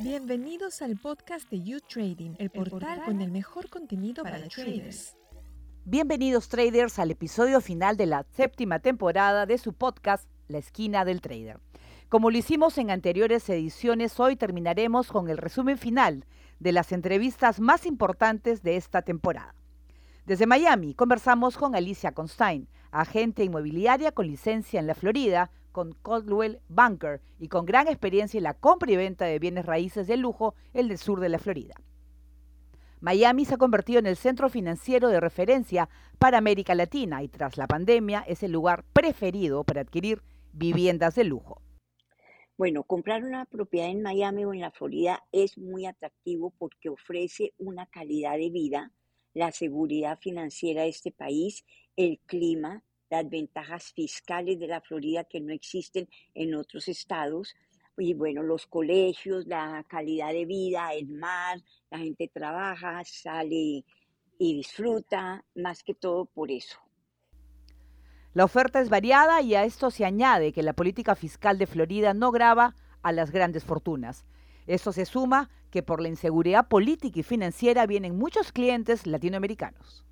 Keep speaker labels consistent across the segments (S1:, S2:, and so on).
S1: Bienvenidos al podcast de You Trading, el portal, con el mejor contenido para, para traders.
S2: Bienvenidos traders al episodio final de la séptima temporada de su podcast La esquina del trader. Como lo hicimos en anteriores ediciones, hoy terminaremos con el resumen final de las entrevistas más importantes de esta temporada. Desde Miami conversamos con Alicia Constein, agente inmobiliaria con licencia en la Florida, con Coldwell Banker y con gran experiencia en la compra y venta de bienes raíces de lujo en el sur de la Florida. Miami se ha convertido en el centro financiero de referencia para América Latina y tras la pandemia es el lugar preferido para adquirir viviendas de lujo.
S3: Bueno, comprar una propiedad en Miami o en la Florida es muy atractivo porque ofrece una calidad de vida, la seguridad financiera de este país, el clima, las ventajas fiscales de la Florida que no existen en otros estados. Y bueno, los colegios, la calidad de vida, el mar, la gente trabaja, sale y disfruta, más que todo por eso.
S2: La oferta es variada y a esto se añade que la política fiscal de Florida no grava a las grandes fortunas. Esto se suma que por la inseguridad política y financiera vienen muchos clientes latinoamericanos.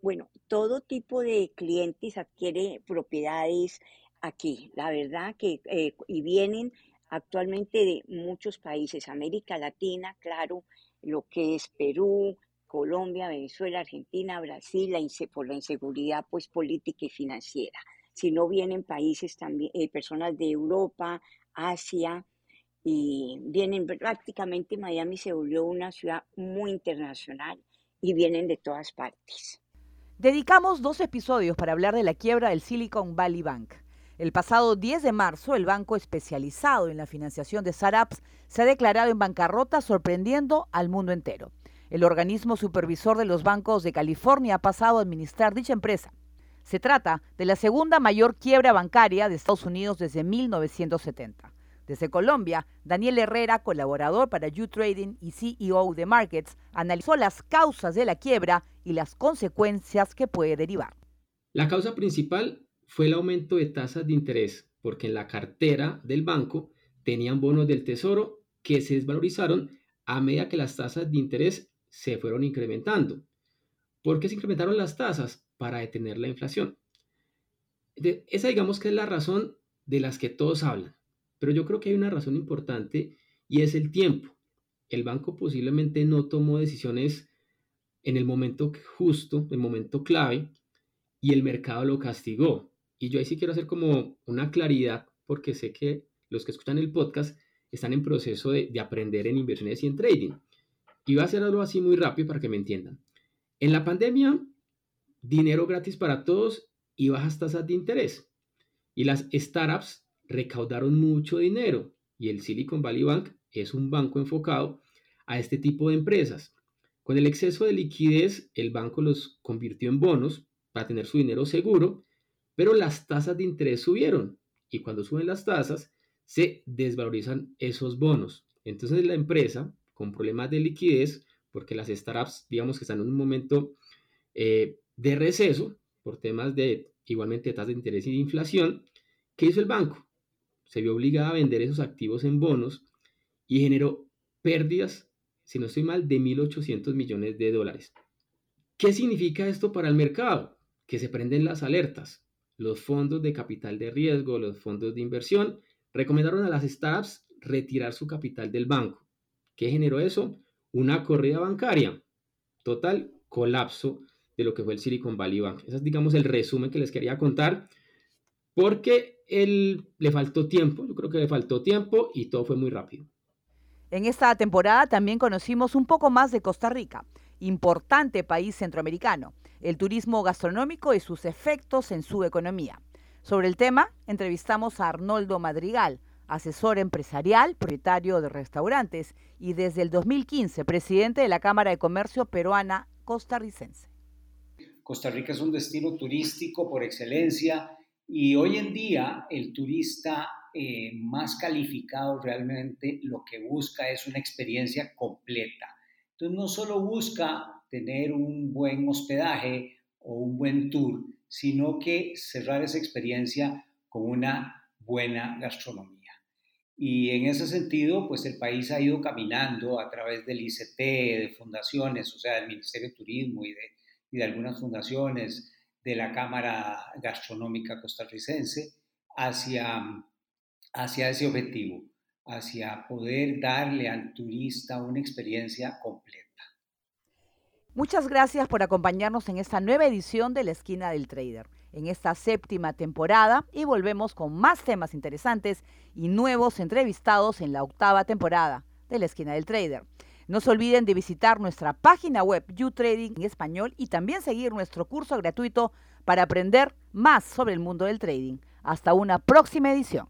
S3: Bueno, todo tipo de clientes adquiere propiedades aquí, la verdad que, eh, y vienen actualmente de muchos países, América Latina, claro, lo que es Perú, Colombia, Venezuela, Argentina, Brasil, la por la inseguridad pues política y financiera. Si no vienen países también, eh, personas de Europa, Asia, y vienen prácticamente Miami se volvió una ciudad muy internacional y vienen de todas partes.
S2: Dedicamos dos episodios para hablar de la quiebra del Silicon Valley Bank. El pasado 10 de marzo, el banco especializado en la financiación de startups se ha declarado en bancarrota sorprendiendo al mundo entero. El organismo supervisor de los bancos de California ha pasado a administrar dicha empresa. Se trata de la segunda mayor quiebra bancaria de Estados Unidos desde 1970. Desde Colombia, Daniel Herrera, colaborador para U-Trading y CEO de Markets, analizó las causas de la quiebra y las consecuencias que puede derivar.
S4: La causa principal fue el aumento de tasas de interés, porque en la cartera del banco tenían bonos del tesoro que se desvalorizaron a medida que las tasas de interés se fueron incrementando. ¿Por qué se incrementaron las tasas? Para detener la inflación. esa digamos que es la razón de las que todos hablan. Pero yo creo que hay una razón importante y es el tiempo. El banco posiblemente no tomó decisiones en el momento justo, en el momento clave, y el mercado lo castigó. Y yo ahí sí quiero hacer como una claridad, porque sé que los que escuchan el podcast están en proceso de, aprender en inversiones y en trading. Y voy a hacer algo así muy rápido para que me entiendan. En la pandemia, dinero gratis para todos y bajas tasas de interés. Y las startups recaudaron mucho dinero y el Silicon Valley Bank es un banco enfocado a este tipo de empresas. Con el exceso de liquidez, el banco los convirtió en bonos para tener su dinero seguro, pero las tasas de interés subieron y cuando suben las tasas se desvalorizan esos bonos. Entonces la empresa con problemas de liquidez, porque las startups digamos que están en un momento eh, de receso por temas de igualmente tasas de interés y de inflación, ¿qué hizo el banco? Se vio obligada a vender esos activos en bonos y generó pérdidas, si no estoy mal, de 1.800 millones de dólares. ¿Qué significa esto para el mercado? Que se prenden las alertas. Los fondos de capital de riesgo, los fondos de inversión, recomendaron a las startups retirar su capital del banco. ¿Qué generó eso? Una corrida bancaria. Total colapso de lo que fue el Silicon Valley Bank. Ese es, digamos, el resumen que les quería contar, porque él le faltó tiempo, yo creo que le faltó tiempo y todo fue muy rápido.
S2: En esta temporada también conocimos un poco más de Costa Rica, importante país centroamericano, el turismo gastronómico y sus efectos en su economía. Sobre el tema, entrevistamos a Arnoldo Madrigal, asesor empresarial, propietario de restaurantes y desde el 2015 presidente de la Cámara de Comercio Peruana Costarricense.
S5: Costa Rica es un destino turístico por excelencia y hoy en día el turista eh, más calificado realmente lo que busca es una experiencia completa. Entonces no solo busca tener un buen hospedaje o un buen tour, sino que cerrar esa experiencia con una buena gastronomía. Y en ese sentido, pues el país ha ido caminando a través del ICT, de fundaciones, o sea, del Ministerio de Turismo y de, y de algunas fundaciones, de la Cámara Gastronómica Costarricense, hacia, hacia ese objetivo, hacia poder darle al turista una experiencia completa.
S2: Muchas gracias por acompañarnos en esta nueva edición de La Esquina del Trader en esta séptima temporada y volvemos con más temas interesantes y nuevos entrevistados en la octava temporada de la esquina del trader. No se olviden de visitar nuestra página web YouTrading en español y también seguir nuestro curso gratuito para aprender más sobre el mundo del trading. Hasta una próxima edición.